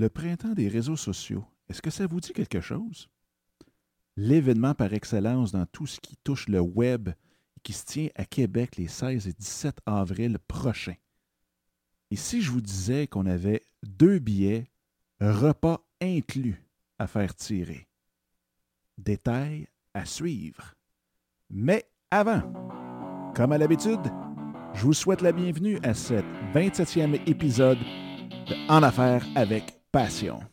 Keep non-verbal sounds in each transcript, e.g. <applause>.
Le printemps des réseaux sociaux, est-ce que ça vous dit quelque chose? L'événement par excellence dans tout ce qui touche le web qui se tient à Québec les 16 et 17 avril prochains. Et si je vous disais qu'on avait deux billets, repas inclus, à faire tirer? Détails à suivre. Mais avant, comme à l'habitude, je vous souhaite la bienvenue à ce 27e épisode de En affaires avec passion.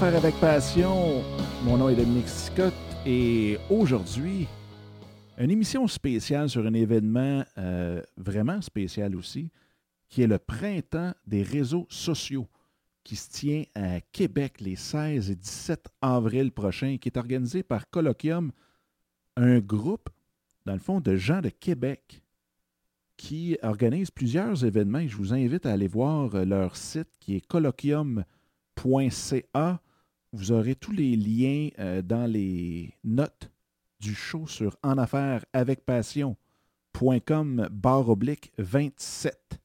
Affaires avec Passion. Mon nom est Dominique Scott et aujourd'hui, une émission spéciale sur un événement euh, vraiment spécial aussi, qui est le printemps des réseaux sociaux, qui se tient à Québec les 16 et 17 avril prochains, qui est organisé par Colloquium, un groupe, dans le fond, de gens de Québec qui organise plusieurs événements. Je vous invite à aller voir euh, leur site qui est colloquium.ca. Vous aurez tous les liens euh, dans les notes du show sur en affaires avec passion.com barre oblique 27.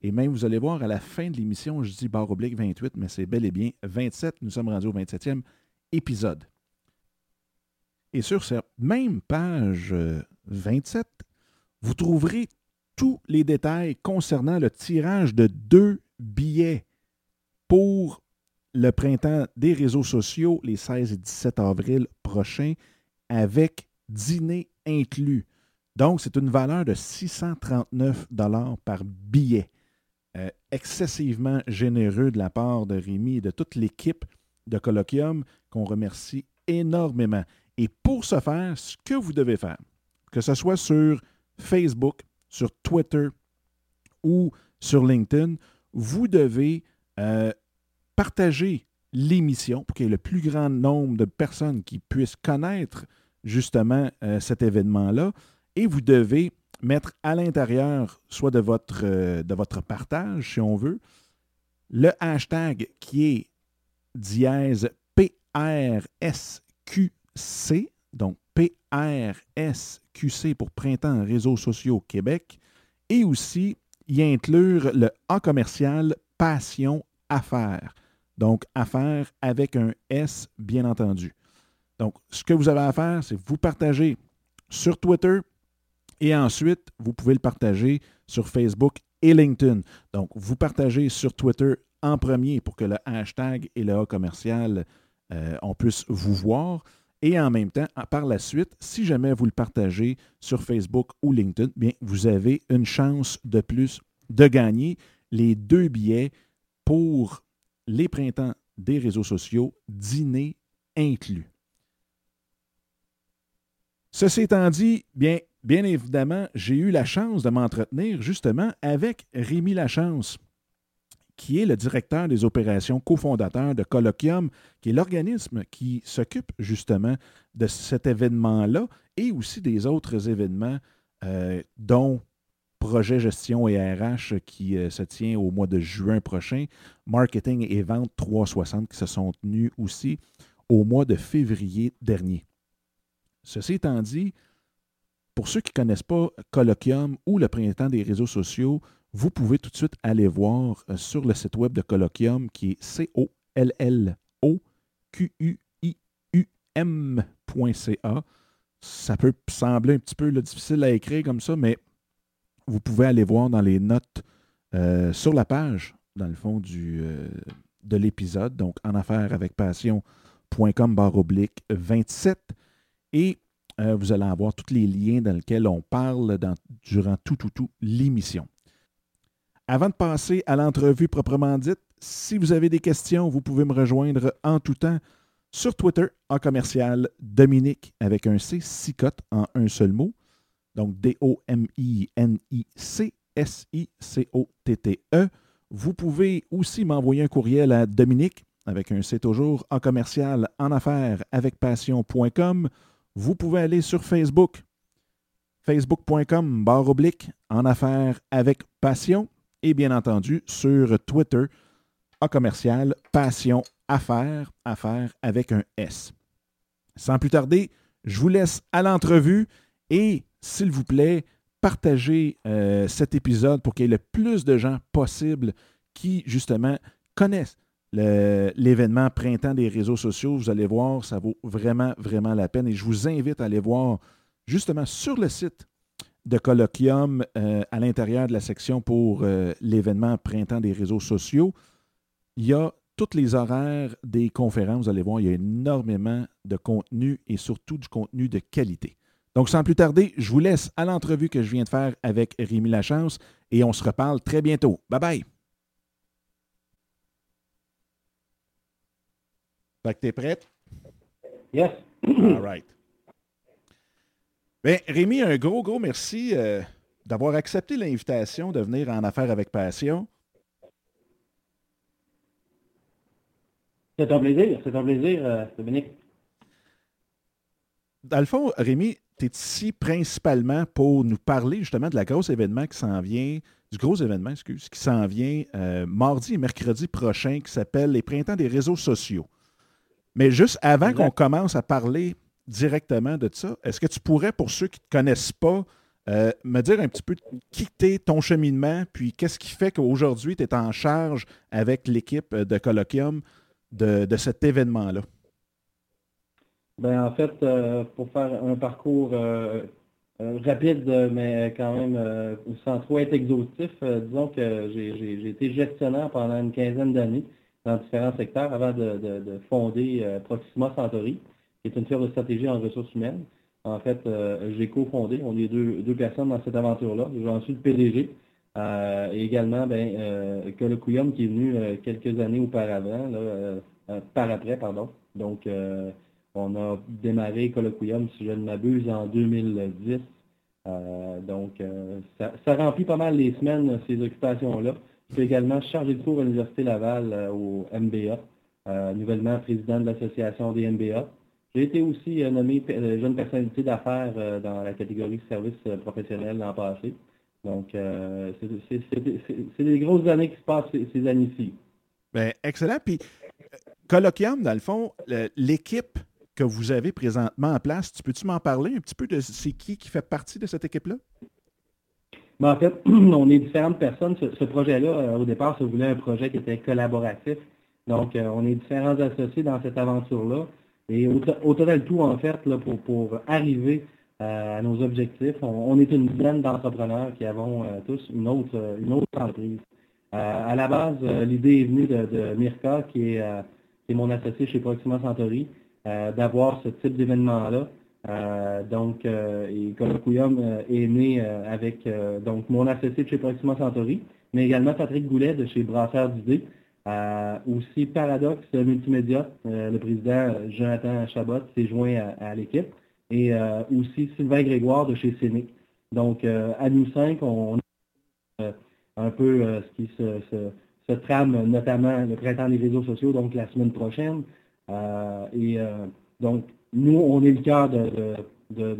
Et même, vous allez voir à la fin de l'émission, je dis barre oblique 28, mais c'est bel et bien 27. Nous sommes rendus au 27e épisode. Et sur cette même page euh, 27, vous trouverez tous les détails concernant le tirage de deux billets pour le printemps des réseaux sociaux les 16 et 17 avril prochains avec dîner inclus. Donc, c'est une valeur de 639 dollars par billet. Euh, excessivement généreux de la part de Rémi et de toute l'équipe de Colloquium qu'on remercie énormément. Et pour ce faire, ce que vous devez faire, que ce soit sur Facebook, sur Twitter ou sur LinkedIn, vous devez euh, partager l'émission pour qu'il y ait le plus grand nombre de personnes qui puissent connaître justement euh, cet événement-là. Et vous devez mettre à l'intérieur, soit de votre, euh, de votre partage, si on veut, le hashtag qui est dièse PRSQC, donc PRSQC pour Printemps Réseaux sociaux Québec, et aussi y inclure le A commercial Passion Affaires. Donc, affaires avec un S, bien entendu. Donc, ce que vous avez à faire, c'est vous partager sur Twitter et ensuite, vous pouvez le partager sur Facebook et LinkedIn. Donc, vous partagez sur Twitter en premier pour que le hashtag et le A commercial, euh, on puisse vous voir. Et en même temps, par la suite, si jamais vous le partagez sur Facebook ou LinkedIn, bien, vous avez une chance de plus de gagner les deux billets pour les printemps des réseaux sociaux, dîner inclus. Ceci étant dit, bien, évidemment, j'ai eu la chance de m'entretenir justement avec Rémi Lachance qui est le directeur des opérations cofondateur de Colloquium, qui est l'organisme qui s'occupe justement de cet événement-là et aussi des autres événements, euh, dont Projet Gestion et RH qui euh, se tient au mois de juin prochain, Marketing et Vente 360 qui se sont tenus aussi au mois de février dernier. Ceci étant dit, pour ceux qui ne connaissent pas Colloquium ou le printemps des réseaux sociaux, vous pouvez tout de suite aller voir euh, sur le site web de Colloquium qui est C-O-L-L-O-Q-U-I-U-M.ca. Ça peut sembler un petit peu difficile à écrire comme ça, mais vous pouvez aller voir dans les notes euh, sur la page, dans le fond, du, euh, de l'épisode, donc en affaires avec passion.com barre oblique 27. Et vous allez avoir tous les liens dans lesquels on parle durant tout, tout, tout l'émission. Avant de passer à l'entrevue proprement dite, si vous avez des questions, vous pouvez me rejoindre en tout temps sur Twitter en commercial Dominique avec un C, Sicotte en un seul mot. Donc D-O-M-I-N-I-C-S-I-C-O-T-T-E. Vous pouvez aussi m'envoyer un courriel à Dominique avec un C toujours en commercial en affaires avec passion.com. Vous pouvez aller sur Facebook, facebook.com barre oblique en affaires avec passion et bien entendu sur Twitter en commercial passion affaires, affaires avec un S. Sans plus tarder, je vous laisse à l'entrevue et s'il vous plaît, partagez euh, cet épisode pour qu'il y ait le plus de gens possible qui justement connaissent l'événement Printemps des réseaux sociaux. Vous allez voir, ça vaut vraiment, vraiment la peine. Et je vous invite à aller voir justement sur le site de Colloquium euh, à l'intérieur de la section pour euh, l'événement Printemps des réseaux sociaux. Il y a tous les horaires des conférences. Vous allez voir, il y a énormément de contenu et surtout du contenu de qualité. Donc, sans plus tarder, je vous laisse à l'entrevue que je viens de faire avec Rémi Lachance et on se reparle très bientôt. Bye bye! Fait que t'es prête? Yes. All right. Bien, Rémi, un gros, gros merci euh, d'avoir accepté l'invitation de venir en affaires avec passion. C'est un plaisir, c'est un plaisir, euh, Dominique. Dans le fond, Rémi, tu es ici principalement pour nous parler justement de la grosse événement qui s'en vient, du gros événement, excuse, qui s'en vient euh, mardi et mercredi prochain, qui s'appelle les Printemps des réseaux sociaux. Mais juste avant qu'on commence à parler directement de ça, est-ce que tu pourrais, pour ceux qui ne te connaissent pas, euh, me dire un petit peu qui t'es, ton cheminement, puis qu'est-ce qui fait qu'aujourd'hui, tu es en charge avec l'équipe de Colloquium de, cet événement-là? Ben, en fait, euh, pour faire un parcours euh, rapide, mais quand même sans trop être exhaustif, disons que j'ai été gestionnaire pendant une quinzaine d'années dans différents secteurs avant de, fonder euh, Proxima Centauri, qui est une firme de stratégie en ressources humaines. En fait, euh, j'ai cofondé, on est deux, personnes dans cette aventure-là. J'en suis le PDG. Euh, et également, ben, Colloquium qui est venu quelques années auparavant, par après, pardon. Donc, on a démarré Colloquium, si je ne m'abuse, en 2010. donc, ça, ça, remplit pas mal les semaines, ces occupations-là. Je suis également chargé de cours à l'Université Laval euh, au MBA, euh, nouvellement président de l'Association des MBA. J'ai été aussi euh, nommé jeune personnalité d'affaires dans la catégorie services professionnels l'an passé. Donc, c'est des grosses années qui se passent ces, années-ci. Bien, excellent. Puis, colloquium, dans le fond, l'équipe que vous avez présentement en place, tu peux-tu m'en parler un petit peu de c'est qui qui fait partie de cette équipe-là? Mais en fait, <clears throat> on est différentes personnes. Ce, projet-là, euh, au départ, ça voulait un projet qui était collaboratif. Donc, euh, on est différents associés dans cette aventure-là. Et au, total tout, en fait, là, pour, pour arriver euh, à nos objectifs, on, est une dizaine d'entrepreneurs qui avons tous une autre, une autre entreprise. à la base, l'idée est venue de, Mirka, qui est, qui est, mon associé chez Proxima Centauri, d'avoir ce type d'événement-là. Euh, donc, euh, et Colloquium euh, est né avec donc mon associé de chez Proxima Centauri, mais également Patrick Goulet de chez Brasseur d'idées. aussi Paradox Multimédia, le président Jonathan Chabot s'est joint à, l'équipe. Et aussi Sylvain Grégoire de chez Scénic. Donc, à nous cinq, on, a un peu ce qui se, trame, notamment le printemps des réseaux sociaux, donc la semaine prochaine. Et donc, nous, on est le cœur de, de,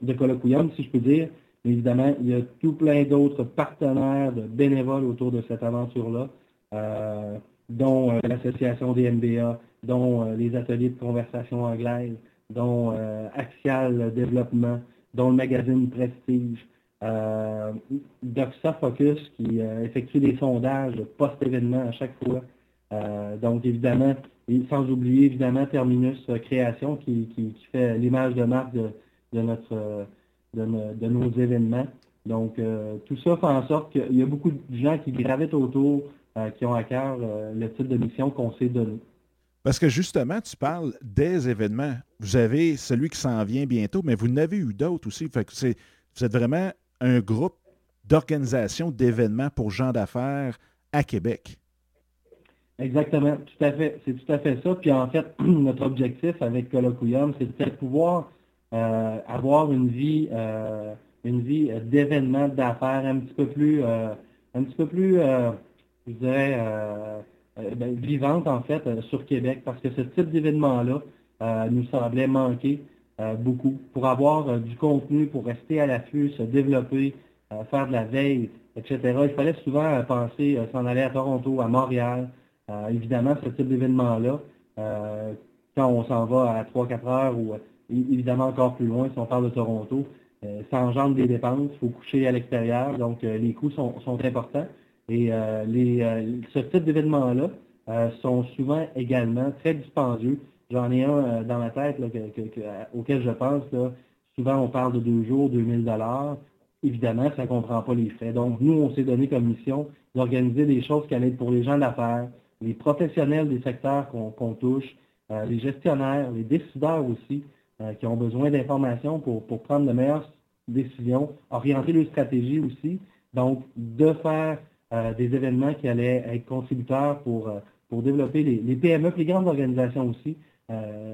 de, Colloquium, si je peux dire. Mais évidemment, il y a tout plein d'autres partenaires, de bénévoles autour de cette aventure-là, euh, dont euh, l'Association des MBA, dont euh, les ateliers de conversation anglaise, dont Axial Développement, dont le magazine Prestige, Doxa Focus qui effectue des sondages post-événement à chaque fois. donc, évidemment, et sans oublier évidemment Terminus euh, Création qui, fait l'image de marque de, notre, euh, de, nos événements. Donc euh, tout ça fait en sorte qu'il y a beaucoup de gens qui gravitent autour, qui ont à cœur le type de mission qu'on s'est donné. Parce que justement, tu parles des événements. Vous avez celui qui s'en vient bientôt, mais vous en avez eu d'autres aussi. Fait vous êtes vraiment un groupe d'organisation d'événements pour gens d'affaires à Québec. Exactement, tout à fait. C'est tout à fait ça. Puis en fait, <clears throat> notre objectif avec Colloquium, c'est de pouvoir euh, avoir une vie, euh, une vie d'événements, d'affaires un petit peu plus, euh, un petit peu plus je dirais, ben, vivante en fait sur Québec, parce que ce type d'événement-là nous semblait manquer beaucoup. Pour avoir du contenu, pour rester à l'affût, se développer, faire de la veille, etc. Il fallait souvent penser s'en aller à Toronto, à Montréal. Évidemment, ce type d'événement-là, quand on s'en va à 3-4 heures ou évidemment encore plus loin, si on parle de Toronto, euh, ça engendre des dépenses, il faut coucher à l'extérieur, donc euh, les coûts sont, importants. Et euh, les, ce type d'événements-là sont souvent également très dispendieux. J'en ai un dans la tête auquel je pense. Souvent, on parle de deux jours, 2000 dollars. Évidemment, ça ne comprend pas les frais. Donc, nous, on s'est donné comme mission d'organiser des choses qui allaient être pour les gens d'affaires, les professionnels des secteurs qu'on touche, les gestionnaires, les décideurs aussi, euh, qui ont besoin d'informations pour, prendre de meilleures décisions, orienter leur stratégie aussi. Donc, de faire euh, des événements qui allaient être contributeurs pour, euh, pour développer les, PME, les grandes organisations aussi.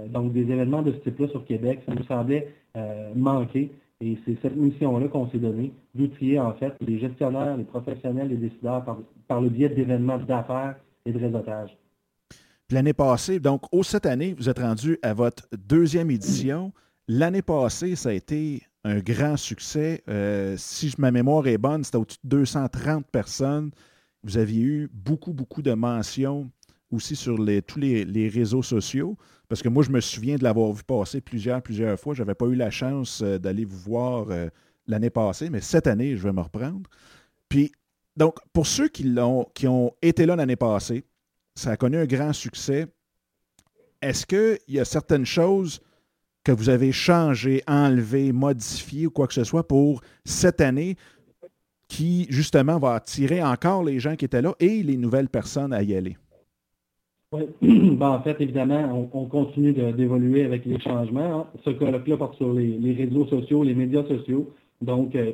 donc, des événements de ce type-là sur Québec, ça nous semblait manquer. Et c'est cette mission-là qu'on s'est donnée, d'outiller en fait les gestionnaires, les professionnels, les décideurs par le biais d'événements d'affaires et de réseautage. L'année passée, donc, au cette année, vous êtes rendu à votre deuxième édition. L'année passée, ça a été un grand succès. Euh, si ma mémoire est bonne, c'était au-dessus de 230 personnes. Vous aviez eu beaucoup, beaucoup de mentions aussi sur les, tous les, réseaux sociaux. Parce que moi, je me souviens de l'avoir vu passer plusieurs, plusieurs fois. Je n'avais pas eu la chance euh, d'aller vous voir euh, l'année passée, mais cette année, je vais me reprendre. Puis, donc, pour ceux qui, l'ont, qui ont été là l'année passée, ça a connu un grand succès. Est-ce qu'il y a certaines choses que vous avez changées, enlevées, modifiées ou quoi que ce soit pour cette année qui, justement, va attirer encore les gens qui étaient là et les nouvelles personnes à y aller? Oui, <clears throat> ben, en fait, évidemment, on, continue d'évoluer avec les changements. Hein. Ce colloque-là porte sur les, réseaux sociaux, les médias sociaux. Donc, euh,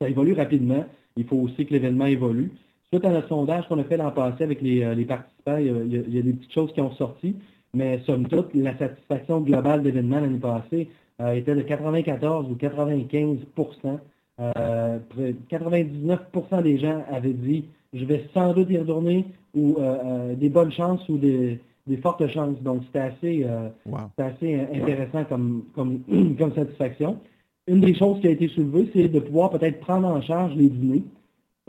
ça évolue rapidement. Il faut aussi que l'événement évolue. Suite à notre sondage qu'on a fait l'an passé avec les, euh, participants, il y, a, des petites choses qui ont sorti, mais somme toute, la satisfaction globale d'événements l'année passée euh, était de 94 ou 95% 99% euh, des gens avaient dit je vais sans doute y retourner ou des bonnes chances ou des, fortes chances. Donc c'était assez, assez intéressant comme, comme, <clears throat> comme satisfaction. Une des choses qui a été soulevée, c'est de pouvoir peut-être prendre en charge les dîners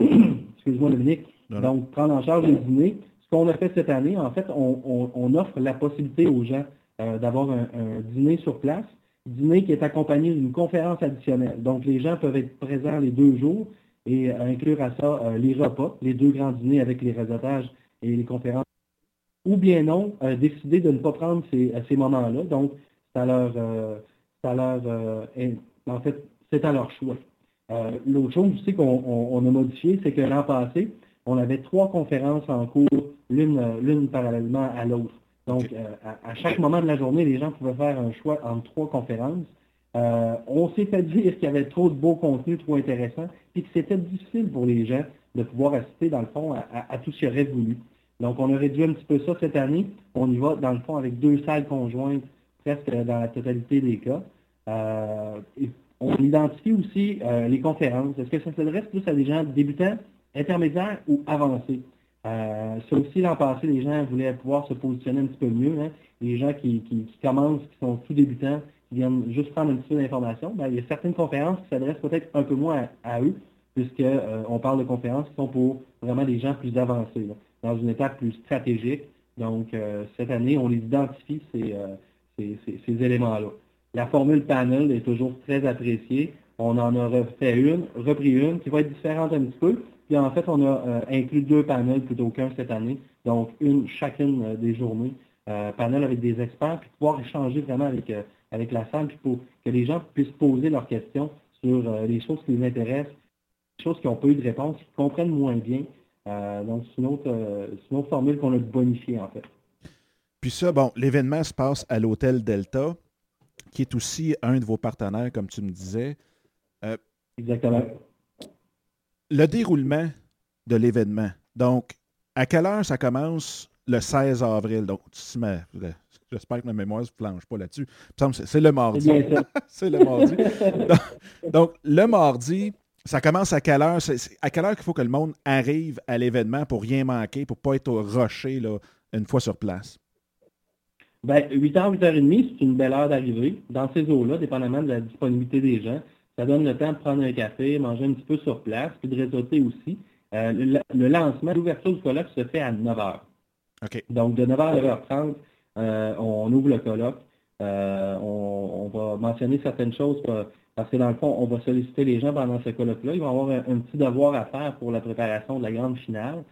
<clears throat> excuse-moi Dominique, donc prendre en charge les dîners. Ce qu'on a fait cette année, en fait, on, offre la possibilité aux gens euh, d'avoir un, dîner sur place, dîner qui est accompagné d'une conférence additionnelle. Donc les gens peuvent être présents les deux jours et euh, inclure à ça euh, les repas, les deux grands dîners avec les réseautages et les conférences. Ou bien non, décider de ne pas prendre ces, ces moments-là. Donc, ça leur, ça leur en fait, c'est à leur choix. Euh, l'autre chose aussi qu'on a modifié, c'est que l'an passé, on avait trois conférences en cours, l'une parallèlement à l'autre. Donc, euh, à, chaque moment de la journée, les gens pouvaient faire un choix entre trois conférences. Euh, on s'est fait dire qu'il y avait trop de beaux contenus, trop intéressants, et que c'était difficile pour les gens de pouvoir assister, dans le fond, à, tout ce qu'ils auraient voulu. Donc, on a réduit un petit peu ça cette année. On y va, dans le fond, avec deux salles conjointes, presque dans la totalité des cas. On identifie aussi euh, les conférences. Est-ce que ça s'adresse plus à des gens débutants, intermédiaires ou avancés? Euh, ça aussi, l'an passé, les gens voulaient pouvoir se positionner un petit peu mieux. Hein. Les gens qui, commencent, qui sont tout débutants, qui viennent juste prendre un petit peu d'informations, ben, il y a certaines conférences qui s'adressent peut-être un peu moins à, eux, puisqu'on euh, parle de conférences qui sont pour vraiment des gens plus avancés, dans une étape plus stratégique. Donc, cette année, on les identifie, ces éléments-là. La formule panel est toujours très appréciée. On en a refait une, repris une, qui va être différente un petit peu. Puis en fait, on a euh, inclus deux panels plutôt qu'un cette année. Donc, une chacune euh, des journées. Euh, panel avec des experts, puis pouvoir échanger vraiment avec, avec la salle, puis pour que les gens puissent poser leurs questions sur les choses qui les intéressent, les choses qui n'ont pas eu de réponse, qui comprennent moins bien. donc, c'est une, autre, formule qu'on a bonifiée, en fait. Puis ça, bon, l'événement se passe à l'hôtel Delta qui est aussi un de vos partenaires, comme tu me disais. Euh, Exactement. Le déroulement de l'événement. Donc, à quelle heure ça commence? Le 16 avril? Donc, j'espère que ma mémoire ne se planche pas là-dessus. C'est le mardi. c'est <laughs> le mardi. donc, le mardi, Ça commence à quelle heure? à quelle heure qu'il faut que le monde arrive à l'événement pour rien manquer, pour ne pas être au rocher là, une fois sur place? Ben, 8h, 8h30, c'est une belle heure d'arrivée. Dans ces eaux-là, dépendamment de la disponibilité des gens, ça donne le temps de prendre un café, manger un petit peu sur place, puis de réseauter aussi. Euh, le, lancement, l'ouverture du colloque se fait à 9h. Donc, de 9h à 9h30, euh, on ouvre le colloque. Euh, on, va mentionner certaines choses parce que dans le fond, on va solliciter les gens pendant ce colloque-là. Ils vont avoir un, petit devoir à faire pour la préparation de la grande finale.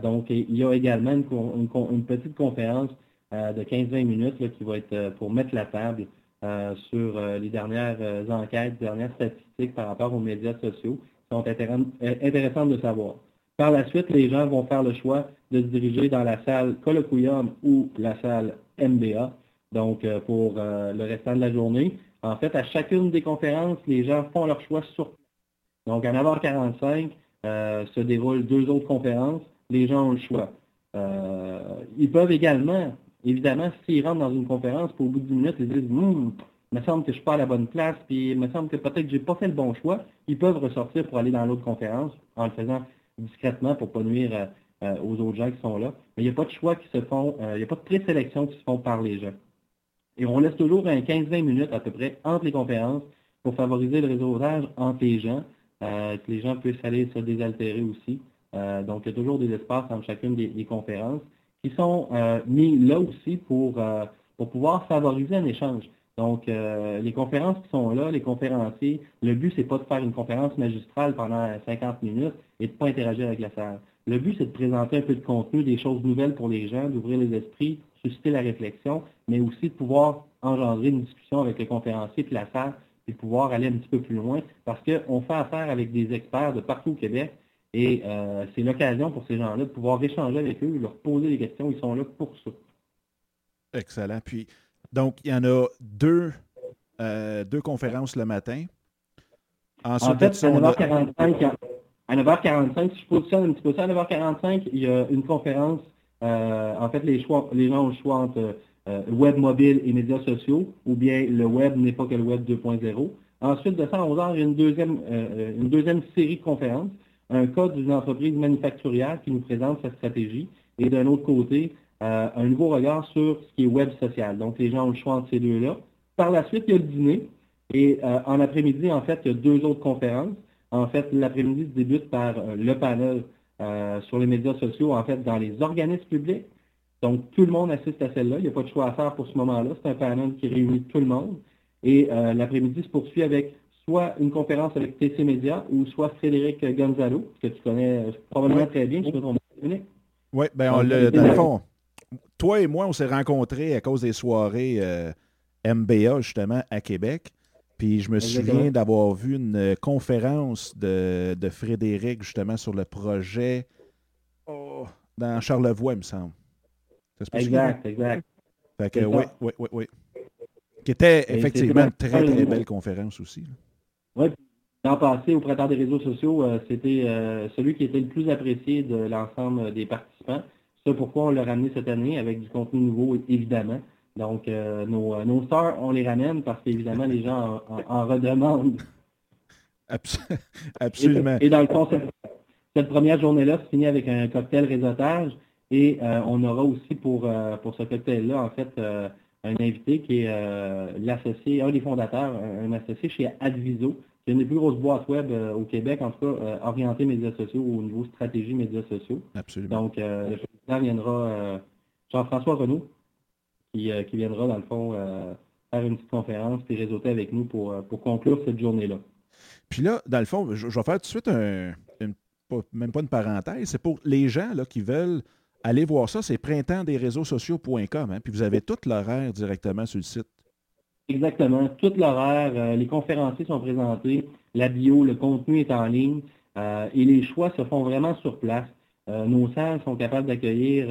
donc, il y a également une petite conférence de 15-20 minutes qui va être euh, pour mettre la table euh, sur les dernières enquêtes, dernières statistiques par rapport aux médias sociaux qui sont intéressantes de savoir. Par la suite, les gens vont faire le choix de se diriger dans la salle colloquium ou la salle MBA, donc pour le restant de la journée. En fait, à chacune des conférences, les gens font leur choix sur Donc, à 9h45, se déroulent deux autres conférences. Les gens ont le choix. ils peuvent également Évidemment, s'ils rentrent dans une conférence, pour au bout de 10 minutes, ils disent hum, il me semble que je ne suis pas à la bonne place, puis il me semble que peut-être que je n'ai pas fait le bon choix, ils peuvent ressortir pour aller dans l'autre conférence en le faisant discrètement pour ne pas nuire euh, euh, aux autres gens qui sont là. Mais il n'y a pas de choix qui se font, euh, il n'y a pas de présélection qui se font par les gens. Et on laisse toujours un 15-20 minutes à peu près entre les conférences pour favoriser le réseautage entre les gens, que les gens puissent aller se désaltérer aussi. donc, il y a toujours des espaces entre chacune des conférences qui sont euh, mis là aussi pour, euh, pour pouvoir favoriser un échange. Donc, euh, les conférences qui sont là, les conférenciers, le but, c'est pas de faire une conférence magistrale pendant 50 minutes et de ne pas interagir avec la salle. Le but, c'est de présenter un peu de contenu, des choses nouvelles pour les gens, d'ouvrir les esprits, susciter la réflexion, mais aussi de pouvoir engendrer une discussion avec le conférencier et la salle, de pouvoir aller un petit peu plus loin, parce qu'on fait affaire avec des experts de partout au Québec et euh, c'est l'occasion pour ces gens-là de pouvoir échanger avec eux, leur poser des questions. Ils sont là pour ça. Excellent. Puis, donc, il y en a deux, euh, deux conférences le matin. Ensuite, en fait, à 9h45, à 9h45, si je positionne un petit peu ça, à 9h45, il y a une conférence. Euh, en fait, les, choix, les gens ont le choix entre web mobile et médias sociaux, ou bien le web n'est pas que le web 2.0. Ensuite, de ça à 11h, il y a une deuxième, une deuxième série de conférences un cas d'une entreprise manufacturière qui nous présente sa stratégie et d'un autre côté, euh, un nouveau regard sur ce qui est web social. Donc, les gens ont le choix entre ces deux-là. Par la suite, il y a le dîner. Et euh, en après-midi, en fait, il y a deux autres conférences. En fait, l'après-midi se débute par euh, le panel sur les médias sociaux, en fait, dans les organismes publics. Donc, tout le monde assiste à celle-là. Il n'y a pas de choix à faire pour ce moment-là. C'est un panel qui réunit tout le monde. Et l'après-midi se poursuit avec soit une conférence avec TC Media ou soit Frédéric Gonzalo, que tu connais probablement très bien, Oui, ben on le, dans le fond, toi et moi, on s'est rencontrés à cause des soirées euh, MBA, justement, à Québec. Puis je me souviens d'avoir vu une conférence de, Frédéric, justement, sur le projet oh, dans Charlevoix, il me semble. Exact, exact. Fait que, oui, oui, oui, oui. Qui était effectivement une très, très belle conférence aussi. Oui, l'an passé, au printemps des réseaux sociaux, euh, c'était euh, celui qui était le plus apprécié de l'ensemble des participants. C'est pourquoi on l'a ramené cette année avec du contenu nouveau, évidemment. Donc, euh, nos, stars, on les ramène parce qu'évidemment, les gens en, redemandent. Absolument. Et, dans le fond, cette, première journée-là se finit avec un cocktail réseautage et on aura aussi pour, pour ce cocktail-là, en fait, un invité qui est euh, l'associé, un des fondateurs, un, associé chez Adviso, qui est une des plus grosses boîtes web euh, au Québec, en tout cas euh, orientée médias sociaux au niveau stratégie médias sociaux. Absolument. Donc, le président viendra, Jean-François Renaud, qui, viendra, dans le fond, faire une petite conférence et réseauter avec nous pour, pour conclure cette journée-là. Puis là, dans le fond, je, vais faire tout de suite un, même pas une parenthèse, c'est pour les gens là, qui veulent allez voir ça, c'est printemps-des-réseaux-sociaux.com. Hein, puis vous avez tout l'horaire directement sur le site. Exactement, tout l'horaire. Euh, les conférenciers sont présentés, la bio, le contenu est en ligne euh, et les choix se font vraiment sur place. Euh, nos salles sont capables d'accueillir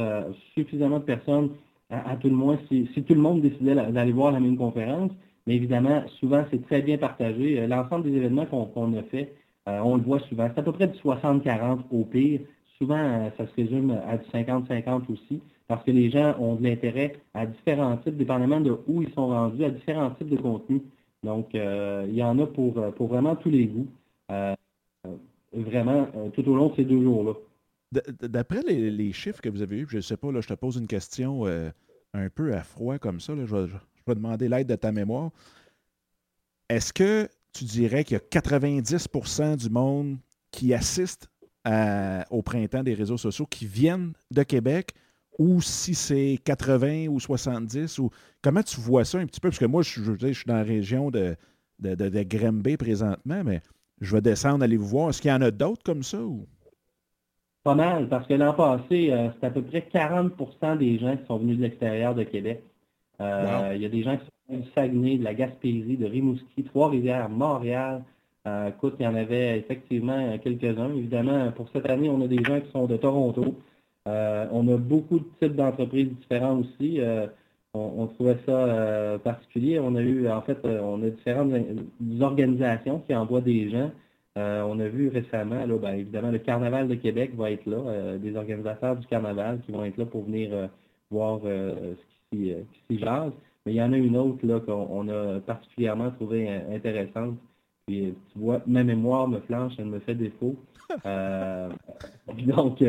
suffisamment de personnes, à, tout le moins, si, tout le monde décidait d'aller voir la même conférence. Mais évidemment, souvent, c'est très bien partagé. L'ensemble des événements qu'on a fait, on le voit souvent. C'est à peu près de 60-40 au pire souvent, euh, ça se résume à du 50-50 aussi, parce que les gens ont de l'intérêt à différents types, dépendamment de où ils sont rendus, à différents types de contenus. Donc, euh, il y en a pour, euh, pour vraiment tous les goûts. vraiment tout au long de ces deux jours-là. D'après les, chiffres que vous avez eus, je ne sais pas, là, je te pose une question un peu à froid comme ça, je, vais, demander l'aide de ta mémoire. Est-ce que tu dirais qu'il y a 90% du monde qui assiste au printemps des réseaux sociaux qui viennent de Québec ou si c'est 80 ou 70 ou comment tu vois ça un petit peu? Parce que moi, je, je, suis dans la région de, de, de, présentement, mais je vais descendre, aller vous voir. Est-ce qu'il y en a d'autres comme ça? Ou? Pas mal, parce que l'an passé, euh, c'est à peu près 40% des gens qui sont venus de l'extérieur de Québec. Euh, il y a des gens qui sont venus du Saguenay, de la Gaspésie, de Rimouski, Trois-Rivières, Montréal. Euh, écoute, il y en avait effectivement quelques-uns. Évidemment, pour cette année, on a des gens qui sont de Toronto. on a beaucoup de types d'entreprises différents aussi. On, trouvait ça particulier. On a eu, en fait, on a différentes organisations qui envoient des gens. Euh, on a vu récemment, là, ben, évidemment, le Carnaval de Québec va être là, euh, des organisateurs du Carnaval qui vont être là pour venir euh, voir ce qui s'y jase. Mais il y en a une autre là qu'on a particulièrement trouvé intéressante. Puis tu vois, ma mémoire me flanche, elle me fait défaut. <laughs> donc,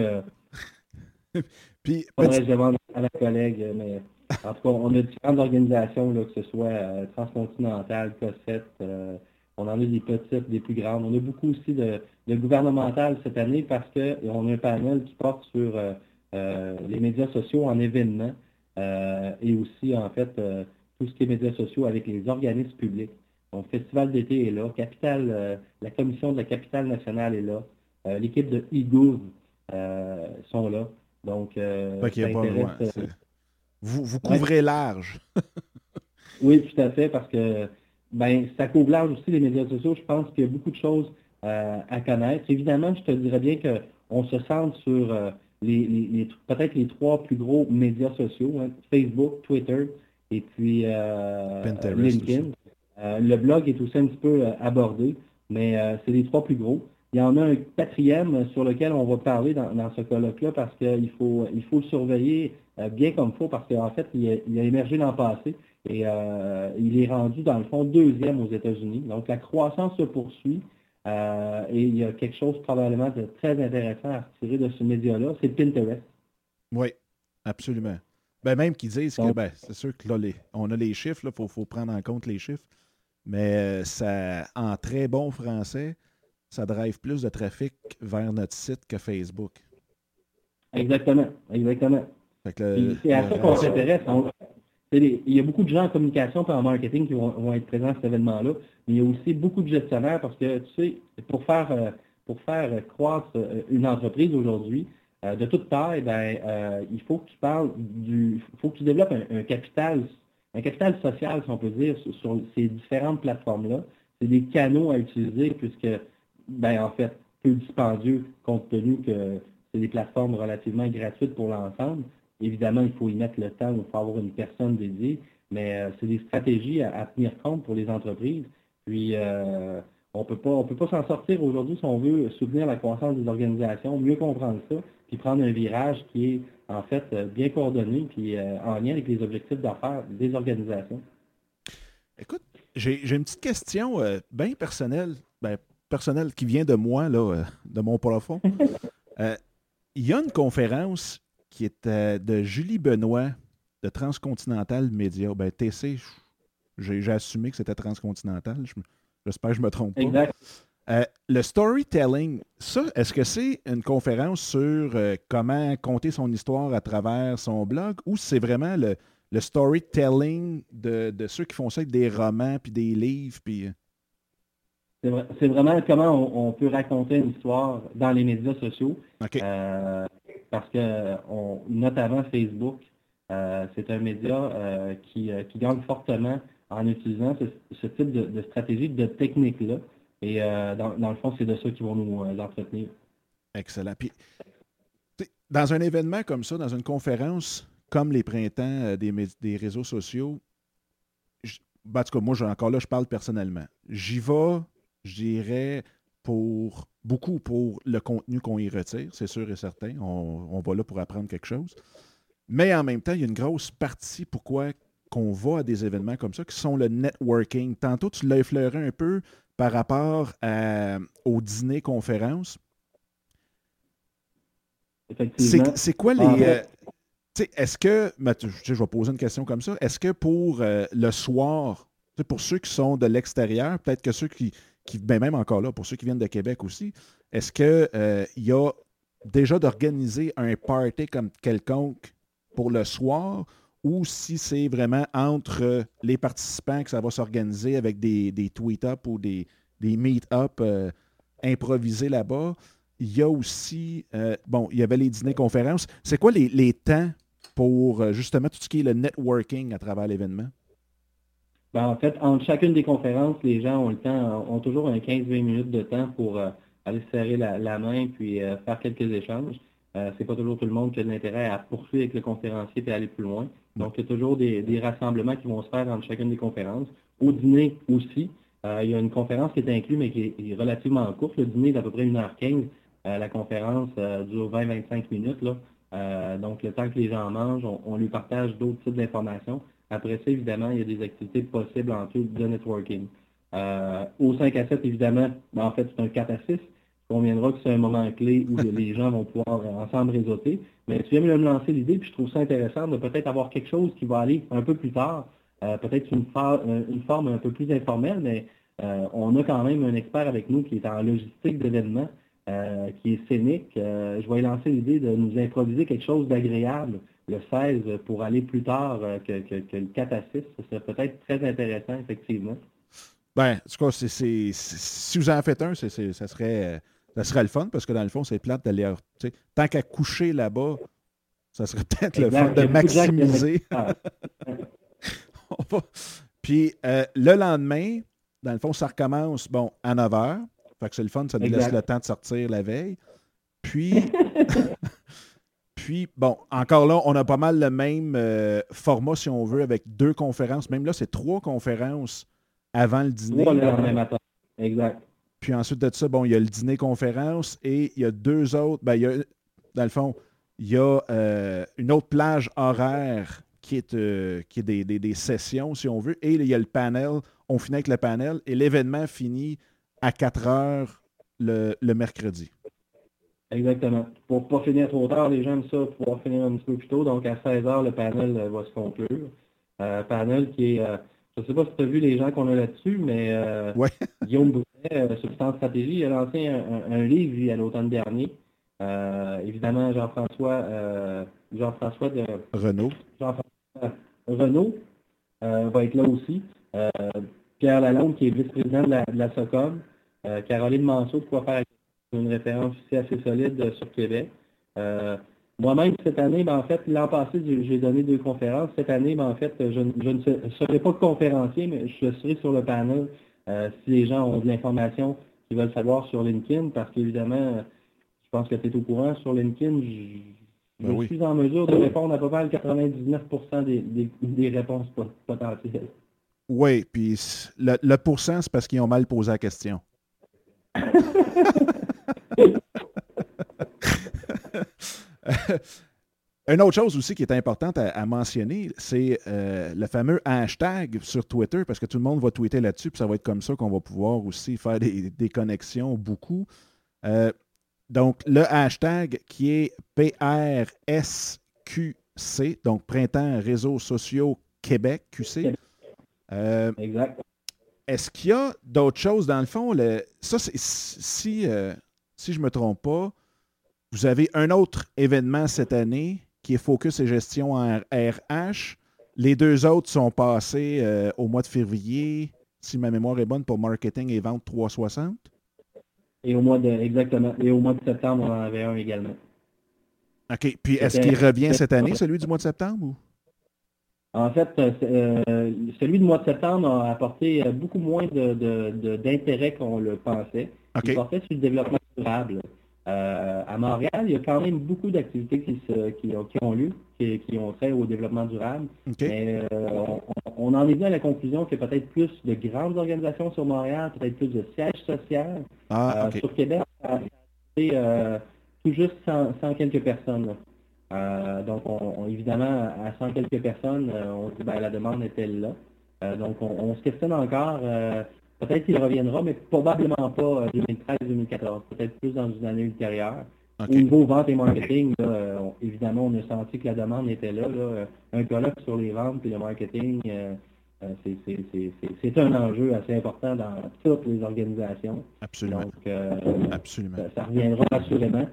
puis, je demande à la collègue, mais en tout cas, on a différentes organisations, là, que ce soit transcontinentales, COSET, on en a des petites, des plus grandes. On a beaucoup aussi de, gouvernemental cette année parce qu'on a un panel qui porte sur euh, euh, les médias sociaux en événements euh, et aussi, en fait, tout ce qui est médias sociaux avec les organismes publics. Donc, Festival d'été est là, Capital, la commission de la capitale nationale est là, l'équipe de e sont là. Donc, vous, vous couvrez large. <laughs> oui, tout à fait, parce que ben, ça couvre large aussi les médias sociaux. Je pense qu'il y a beaucoup de choses euh, à connaître. Évidemment, je te dirais bien qu'on se centre sur euh, les, peut-être les trois plus gros médias sociaux, hein, Facebook, Twitter et puis euh, LinkedIn. Le blog est aussi un petit peu abordé, mais c'est les trois plus gros. Il y en a un quatrième sur lequel on va parler dans, ce colloque-là parce qu'il faut, il faut le surveiller bien comme il faut parce qu'en fait, il a, il a émergé l'an passé. Et euh, il est rendu, dans le fond, deuxième aux États-Unis. Donc, la croissance se poursuit. Euh, et il y a quelque chose probablement de très intéressant à retirer de ce média-là, c'est Pinterest. Oui, absolument. Ben, même qu'ils disent que, ben, c'est sûr que là, on a les chiffres, il faut, prendre en compte les chiffres, mais euh, ça, en très bon français, ça drive plus de trafic vers notre site que Facebook. Exactement, exactement. C'est à ça qu'on s'intéresse il y a beaucoup de gens en communication et en marketing qui vont, être présents à cet événement-là, mais il y a aussi beaucoup de gestionnaires parce que, tu sais, pour faire, euh, pour faire croître euh, une entreprise aujourd'hui, de toute taille, ben, il faut que tu parles du. faut que tu développes un, capital, un capital social, si on peut dire, sur, ces différentes plateformes-là. C'est des canaux à utiliser puisque, ben, en fait, peu dispendieux compte tenu que c'est des plateformes relativement gratuites pour l'ensemble. Évidemment, il faut y mettre le temps, il faut avoir une personne dédiée, mais euh, c'est des stratégies à, tenir compte pour les entreprises. Puis, euh, on on peut pas s'en sortir aujourd'hui si on veut soutenir la croissance des organisations, mieux comprendre ça, puis prendre un virage qui est en fait euh, bien coordonné, puis en lien avec les objectifs d'affaires des organisations. Écoute, j'ai une petite question bien personnelle, ben, personnelle qui vient de moi, là, de mon profond. <laughs> Il y a une conférence qui était de Julie Benoît de Transcontinental Media. Ben, TC, j'ai assumé que c'était Transcontinental. J'espère que je ne me trompe pas. Euh, le storytelling, ça, est-ce que c'est une conférence sur euh, comment compter son histoire à travers son blog ou c'est vraiment le, storytelling de, ceux qui font ça avec des romans puis des livres? Puis... Euh? C'est vraiment comment on, peut raconter une histoire dans les médias sociaux parce que on, notamment Facebook, c'est un média qui, qui, gagne fortement en utilisant ce, type de, stratégie, de technique-là. Et dans, le fond, c'est de ça qu'ils vont nous entretenir. Excellent. Puis, dans un événement comme ça, dans une conférence comme les printemps des, des réseaux sociaux, ben, en tout cas, moi, encore là, je parle personnellement. J'y vais, je dirais, pour beaucoup pour le contenu qu'on y retire, c'est sûr et certain. On, va là pour apprendre quelque chose. Mais en même temps, il y a une grosse partie pourquoi qu'on va à des événements comme ça, qui sont le networking. Tantôt, tu l'as effleuré un peu par rapport au dîner-conférence. C'est quoi les. est-ce que. Je vais poser une question comme ça. Est-ce que pour le soir, pour ceux qui sont de l'extérieur, peut-être que ceux qui, qui ben même encore là, pour ceux qui viennent de Québec aussi, est-ce qu'il euh, y a déjà d'organiser un party comme quelconque pour le soir ou si c'est vraiment entre les participants que ça va s'organiser avec des, des tweet-up ou des, des meet-up euh, improvisés là-bas. Il y a aussi, euh, bon, il y avait les dîners-conférences. C'est quoi les, les temps pour justement tout ce qui est le networking à travers l'événement? Ben, en fait, entre chacune des conférences, les gens ont le temps, ont toujours un 15-20 minutes de temps pour euh, aller serrer la, main puis euh, faire quelques échanges. Euh, c'est pas toujours tout le monde qui a de l'intérêt à poursuivre avec le conférencier et aller plus loin. Donc, il y a toujours des, rassemblements qui vont se faire entre chacune des conférences. Au dîner aussi, il y a une conférence qui est inclue, mais qui est, relativement courte. Le dîner est d'à peu près 1h15. la conférence dure 20-25 minutes. Là. donc, le temps que les gens mangent, on, on lui partage d'autres types d'informations. Après ça, évidemment, il y a des activités possibles en tout de networking. Euh, au 5 à 7, évidemment, ben, en fait, c'est un 4 à 6. On conviendra que c'est un moment clé où les gens vont pouvoir ensemble réseauter. Mais tu viens de me lancer l'idée, puis je trouve ça intéressant de peut-être avoir quelque chose qui va aller un peu plus tard, euh, peut-être une, une, forme un peu plus informelle, mais euh, on a quand même un expert avec nous qui est en logistique d'événements, qui est scénique. je vais lancer l'idée de nous improviser quelque chose d'agréable le 16 pour aller plus tard euh, que, le 4 à 6. Ce serait peut-être très intéressant, effectivement. Ben, en tout cas, si vous en faites un, ça, serait, ça serait le fun parce que dans le fond, c'est plate d'aller. Tant qu'à coucher là-bas, ça serait <laughs> peut-être le fun de maximiser. <laughs> Puis euh, le lendemain, dans le fond, ça recommence bon, à 9 h. Fait que c'est le fun, ça nous laisse le temps de sortir la veille. Puis, <laughs> Puis, bon, encore là, on a pas mal le même euh, format, si on veut, avec deux conférences. Même là, c'est trois conférences avant le dîner. Le matin. Exact. Puis ensuite de ça, bon, il y a le dîner-conférence et il y a deux autres. Ben, il y a, dans le fond, il y a euh, une autre plage horaire qui est, euh, qui est des, des, sessions, si on veut. Et il y a le panel. On finit avec le panel et l'événement finit à 4 heures le, le mercredi. Exactement. Pour ne pas finir trop tard, les gens aiment ça pouvoir finir un petit peu plus tôt. Donc, à 16 h le panel va se conclure. Euh, panel qui est, euh, je ne sais pas si tu as vu les gens qu'on a là-dessus, mais euh, <laughs> Guillaume Brunet, Substance Stratégie, il a lancé un, livre, lui, à l'automne dernier. évidemment, Jean-François Jean-François de Renault. Jean-François Renault va être là aussi. Pierre Lalonde, qui est vice-président de la, de la SOCOM. Caroline Manceau, de quoi faire une référence aussi assez solide euh, sur Québec. Moi-même, cette année, ben, en fait, l'an passé, j'ai donné deux conférences. Cette année, ben, en fait, je, ne serai pas conférencier, mais je serai sur le panel euh, si les gens ont de l'information qu'ils veulent savoir sur LinkedIn, parce qu'évidemment, je pense que tu es au courant, sur LinkedIn, je, ben suis en mesure de répondre à peu près 99% des, des, réponses potentielles. Oui, puis le, le pourcent, c'est parce qu'ils ont mal posé la question. <laughs> <laughs> Une autre chose aussi qui est importante à, mentionner, c'est euh, le fameux hashtag sur Twitter, parce que tout le monde va tweeter là-dessus, puis ça va être comme ça qu'on va pouvoir aussi faire des, connexions beaucoup. Euh, donc, le hashtag qui est PRSQC, donc Printemps Réseaux Sociaux Québec QC. Euh, exact. Est-ce qu'il y a d'autres choses dans le fond? ça, si, si je ne me trompe pas, vous avez un autre événement cette année qui est Focus et gestion en RH. Les deux autres sont passés euh, au mois de février, si ma mémoire est bonne, pour marketing et vente 360. Et au mois de, exactement. Et au mois de septembre, on en avait un également. OK. Puis est-ce qu'il revient cette année, celui du mois de septembre? En fait, euh, celui du mois de septembre a apporté beaucoup moins d'intérêt qu'on le pensait. Il portait sur le développement durable. Euh, à Montréal, il y a quand même beaucoup d'activités qui, qui, ont lieu, qui, ont trait au développement durable. Mais, euh, on, en est venu à la conclusion qu'il y a peut-être plus de grandes organisations sur Montréal, peut-être plus de sièges sociaux. Ah, euh, sur Québec, c'est tout juste 100, quelques personnes. donc, évidemment, à 100 quelques personnes, on dit ben, la demande est-elle là. donc, on, se questionne encore peut-être qu'il reviendra, mais probablement pas 2013-2014, peut-être plus dans une année ultérieure. Au niveau vente et marketing, évidemment, on a senti que la demande était là. Un colloque sur les ventes et le marketing, c'est un enjeu assez important dans toutes les organisations. Absolument. Donc, Absolument. Ça, reviendra assurément.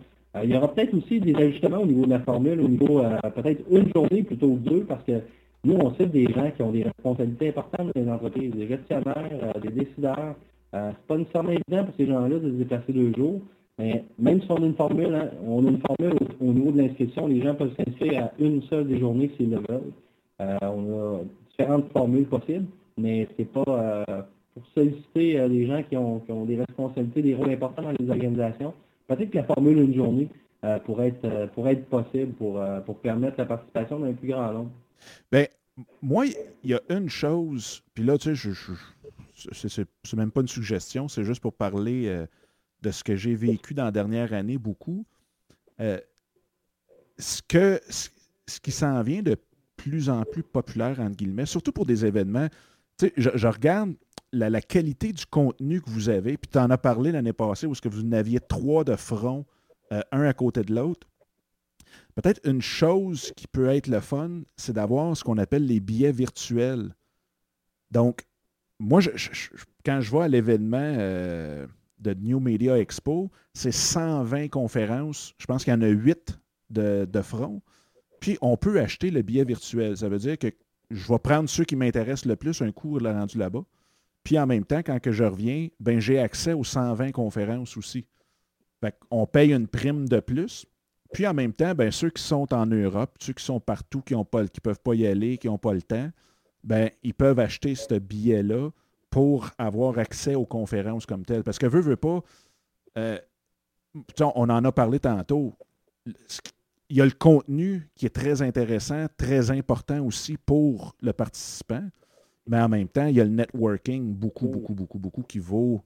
il y aura peut-être aussi des ajustements au niveau de la formule, au niveau peut-être une journée plutôt que deux, parce que nous, on sait des gens qui ont des responsabilités importantes dans les entreprises, des gestionnaires, euh, des décideurs. Euh, c'est pas nécessairement évident pour ces gens-là de se déplacer deux jours. Mais même si on a une formule, hein, on a une formule au, niveau de l'inscription, les gens peuvent s'inscrire à une seule des journées s'ils le veulent. Euh, on a différentes formules possibles, mais c'est pas pour solliciter les gens qui ont, des responsabilités, des rôles importants dans les organisations. Peut-être que la formule une journée pourrait être être possible pour, pour permettre la participation d'un plus grand nombre. Bien, moi, il y a une chose, puis là, tu sais, je, c'est même pas une suggestion, c'est juste pour parler euh, de ce que j'ai vécu dans la dernière année beaucoup. Euh, ce, que, ce, qui s'en vient de plus en plus populaire, entre guillemets, surtout pour des événements, tu sais, je, regarde la, qualité du contenu que vous avez, puis tu en as parlé l'année passée où ce que vous n'aviez trois de front, euh, un à côté de l'autre. Peut-être une chose qui peut être le fun, c'est d'avoir ce qu'on appelle les billets virtuels. Donc, moi, quand je vois à l'événement euh, de New Media Expo, c'est 120 conférences. Je pense qu'il y en a 8 de, front. Puis, on peut acheter le billet virtuel. Ça veut dire que je vais prendre ceux qui m'intéressent le plus, un cours le rendu là-bas. Puis, en même temps, quand que je reviens, ben, j'ai accès aux 120 conférences aussi. on paye une prime de plus, puis en même temps, ben, ceux qui sont en Europe, ceux qui sont partout, qui ne peuvent pas y aller, qui n'ont pas le temps, ben, ils peuvent acheter ce billet-là pour avoir accès aux conférences comme telles. Parce que veut, veut pas, euh, on en a parlé tantôt, il y a le contenu qui est très intéressant, très important aussi pour le participant, mais en même temps, il y a le networking beaucoup, beaucoup, beaucoup, beaucoup qui vaut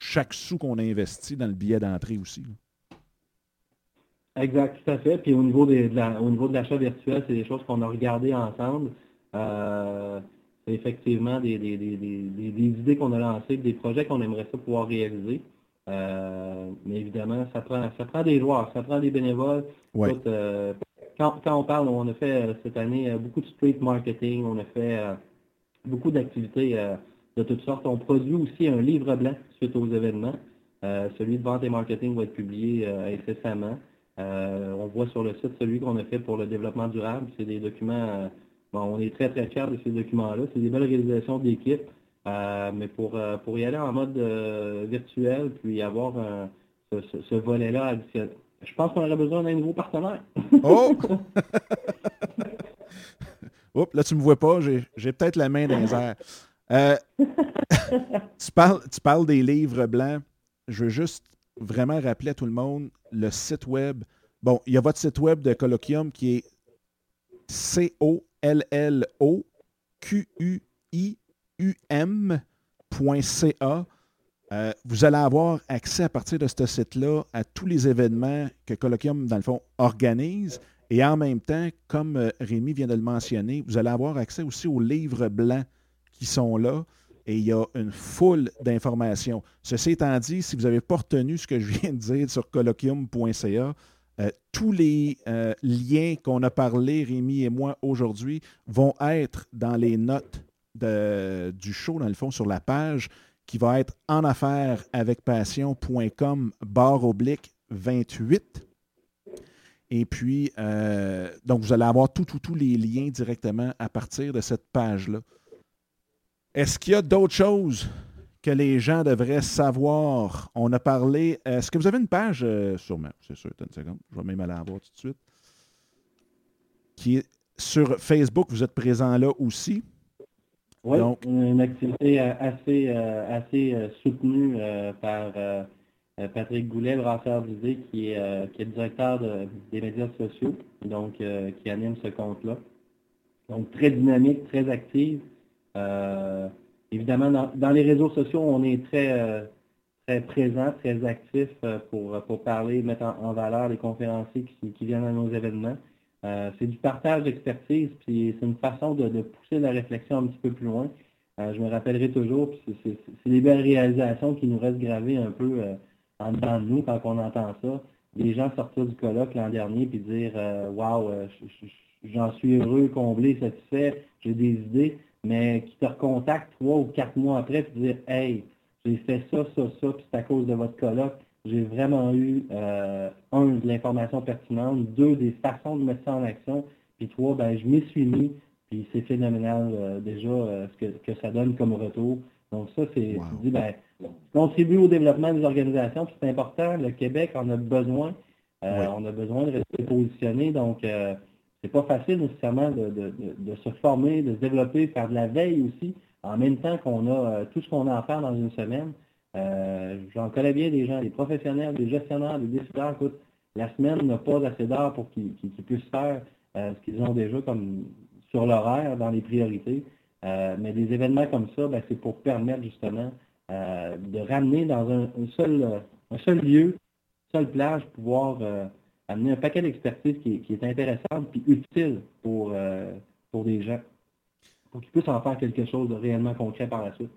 chaque sou qu'on a investi dans le billet d'entrée aussi. Exact, tout à fait. Puis au niveau, de la, au niveau de l'achat virtuel, c'est des choses qu'on a regardées ensemble. Euh, c'est effectivement des, idées qu'on a lancées, des projets qu'on aimerait ça pouvoir réaliser. Euh, mais évidemment, ça prend, ça prend des joueurs, ça prend des bénévoles. Euh, quand, on parle, on a fait cette année beaucoup de street marketing, on a fait beaucoup d'activités de toutes sortes. On produit aussi un livre blanc suite aux événements. celui de vente et marketing va être publié incessamment. Euh, on voit sur le site celui qu'on a fait pour le développement durable. C'est des documents, euh, bon, on est très très fiers de ces documents-là. C'est des belles réalisations d'équipe, euh, mais pour, pour y aller en mode virtuel, puis avoir ce, volet-là Je pense qu'on aurait besoin d'un nouveau partenaire. oh! <laughs> <laughs> Oups, là, tu ne me vois pas, j'ai peut-être la main dans les airs. <laughs> tu, parles, tu parles des livres blancs. Je veux juste vraiment rappeler à tout le monde le site web. Bon, il y a votre site web de Colloquium qui est C-O-L-L-O-Q-U-I-U-M.ca. Euh, vous allez avoir accès à partir de ce site-là à tous les événements que Colloquium, dans le fond, organise. Et en même temps, comme euh, Rémi vient de le mentionner, vous allez avoir accès aussi aux livres blancs qui sont là et il y a une foule d'informations. Ceci étant dit, si vous n'avez pas retenu ce que je viens de dire sur colloquium.ca, euh, tous les euh, liens qu'on a parlé, Rémi et moi, aujourd'hui, vont être dans les notes du show, dans le fond, sur la page qui va être en affaires avec passion.com barre oblique 28. Et puis, euh, donc, vous allez avoir tous les liens directement à partir de cette page-là. Est-ce qu'il y a d'autres choses que les gens devraient savoir? On a parlé. Est-ce que vous avez une page, euh, sûrement, c'est sûr, une seconde, je vais même aller la voir tout de suite. Qui est sur Facebook, vous êtes présent là aussi? Oui, Donc, une activité euh, assez, euh, assez soutenue par Patrick Goulet, le brasseur d'idées, qui est, qui est directeur des médias sociaux, donc qui anime ce compte-là. Donc, très dynamique, très active. Euh, évidemment, dans, les réseaux sociaux, on est très, euh, très présent, très actif euh, pour, pour parler, mettre en, valeur les conférenciers qui, viennent à nos événements. c'est du partage d'expertise, puis c'est une façon de, pousser la réflexion un petit peu plus loin. je me rappellerai toujours, c'est des belles réalisations qui nous restent gravées un peu en dedans de nous quand on entend ça. Les gens sortir du colloque l'an dernier puis dire Waouh, j'en suis heureux, comblé, satisfait, j'ai des idées, mais qui te recontactent trois ou quatre mois après puis dire Hey, j'ai fait ça, ça, ça, puis c'est à cause de votre colloque. J'ai vraiment eu, euh, un, de l'information pertinente, deux, des façons de mettre ça en action, puis trois, ben, je m'y suis mis, puis c'est phénoménal euh, déjà euh, ce que, ça donne comme retour. Donc ça, c'est, wow. tu dis, ben, contribuer au développement des organisations, puis c'est important, le Québec en a besoin, on a besoin de rester positionné, donc c'est pas facile nécessairement de, se former, de se développer, faire de la veille aussi, en même temps qu'on a tout ce qu'on a à faire dans une semaine. Euh, j'en connais bien des gens, des professionnels, des gestionnaires, des décideurs. Écoute, la semaine n'a pas assez d'heures pour qu'ils puissent faire euh, ce qu'ils ont déjà comme sur l'horaire, dans les priorités. Euh, mais des événements comme ça, ben, c'est pour permettre justement de ramener dans un, seul, un seul lieu, une seule plage, pouvoir amener un paquet d'expertise qui, est intéressante et utile pour, pour des gens, pour qu'ils puissent en faire quelque chose de réellement concret par la suite.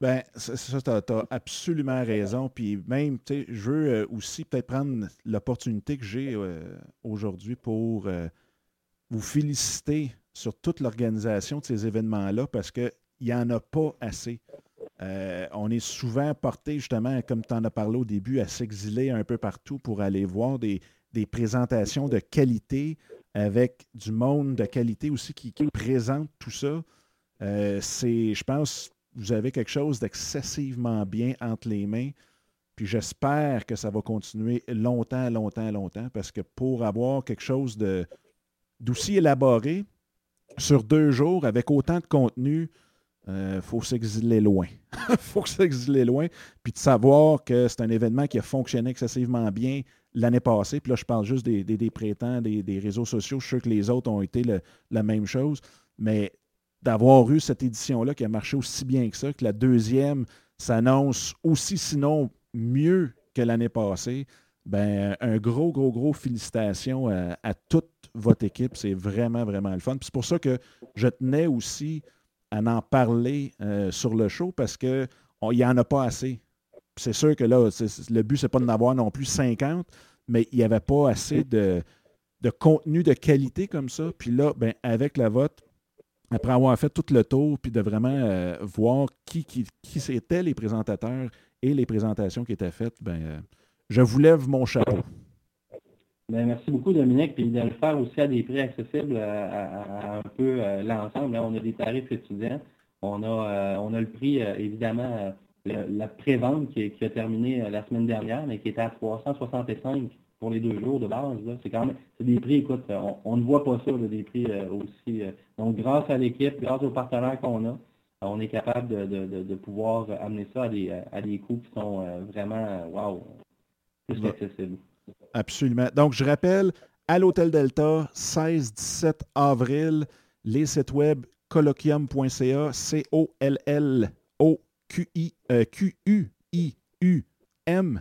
Ben, ça, tu as, absolument raison. Puis même, je veux euh, aussi peut-être prendre l'opportunité que j'ai euh, aujourd'hui pour euh, vous féliciter sur toute l'organisation de ces événements-là parce qu'il n'y en a pas assez. on est souvent porté, justement, comme tu en as parlé au début, à s'exiler un peu partout pour aller voir des, présentations de qualité avec du monde de qualité aussi qui, présente tout ça. c'est, je pense, vous avez quelque chose d'excessivement bien entre les mains. Puis j'espère que ça va continuer longtemps, longtemps, longtemps, parce que pour avoir quelque chose d'aussi élaboré sur deux jours avec autant de contenu, il euh, faut s'exiler loin. Il <laughs> faut s'exiler loin. Puis de savoir que c'est un événement qui a fonctionné excessivement bien l'année passée. Puis là, je parle juste des, des, des prétends, des, réseaux sociaux. Je suis sûr que les autres ont été la même chose. Mais d'avoir eu cette édition-là qui a marché aussi bien que ça, que la deuxième s'annonce aussi, sinon mieux que l'année passée. Ben, un gros, gros, gros félicitations à, toute votre équipe. C'est vraiment, vraiment le fun. c'est pour ça que je tenais aussi à en parler euh, sur le show parce qu'il n'y en a pas assez. C'est sûr que là, le but, c'est pas d'en avoir non plus 50, mais il n'y avait pas assez de, de, contenu de qualité comme ça. Puis là, ben, avec la vote, après avoir fait tout le tour, puis de vraiment euh, voir qui, qui, qui étaient les présentateurs et les présentations qui étaient faites, ben, euh, je vous lève mon chapeau. Ben, merci beaucoup, Dominique, puis de le faire aussi à des prix accessibles à, un peu euh, l'ensemble. on a des tarifs étudiants. On a, on a le prix, évidemment, la prévente qui, qui, a terminé la semaine dernière, mais qui était à 365 pour les deux jours de base. C'est quand même c'est des prix, écoute, on, ne voit pas ça, des prix euh, aussi. Euh. donc, grâce à l'équipe, grâce aux partenaires qu'on a, on est capable de, pouvoir amener ça à des, à des coûts qui sont euh, vraiment, wow, plus accessibles. Absolument. Donc, je rappelle, à l'Hôtel Delta, 16-17 avril, les sites web colloquium.ca, C-O-L-L-O-Q-I-Q-U-I-U-M,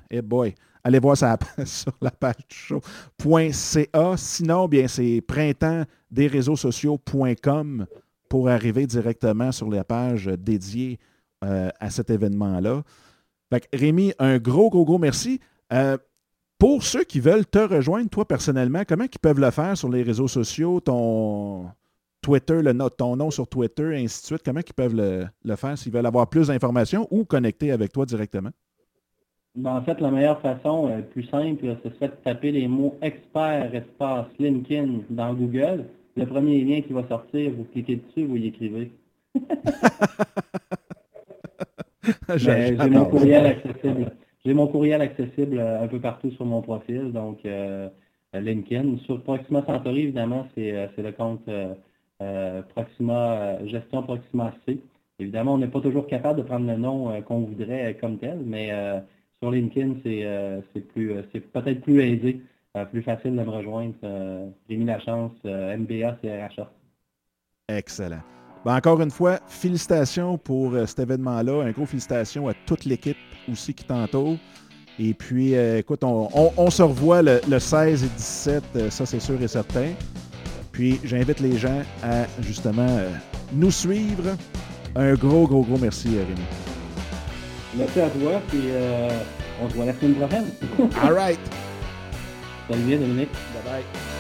et boy, allez voir ça <laughs> sur la page show.ca. Sinon, bien, c'est printemps des sociaux.com pour arriver directement sur la page dédiée euh, à cet événement-là. Rémi, un gros, gros, gros merci. Euh, pour ceux qui veulent te rejoindre, toi personnellement, comment ils peuvent le faire sur les réseaux sociaux, ton Twitter, le, ton nom sur Twitter, et ainsi de suite, comment ils peuvent le, le faire s'ils veulent avoir plus d'informations ou connecter avec toi directement? Ben, en fait, la meilleure façon, euh, plus simple, ce serait de taper les mots expert espace LinkedIn dans Google. Le premier lien qui va sortir, vous cliquez dessus, vous y écrivez. <laughs> J'ai mon courriel accessible. J'ai mon courriel accessible euh, un peu partout sur mon profil, donc euh, LinkedIn. Sur Proxima Centauri, évidemment, c'est le compte Proxima Gestion Proxima C. Évidemment, on n'est pas toujours capable de prendre le nom qu'on voudrait comme tel, mais sur LinkedIn, c'est euh, euh, peut-être plus aisé, euh, plus facile de me rejoindre. J'ai mis la chance MBA CRHA. Excellent. Ben, encore une fois, félicitations pour cet événement-là. Un gros félicitations à toute l'équipe aussi qui t'entoure. Et puis, écoute, on, se revoit le, 16 et 17, ça c'est sûr et certain. Puis, j'invite les gens à justement nous suivre Un gros, gros, gros merci, Rémi. Merci à toi, puis on se voit la semaine prochaine. All right. <laughs> Salut Dominique. Bye bye.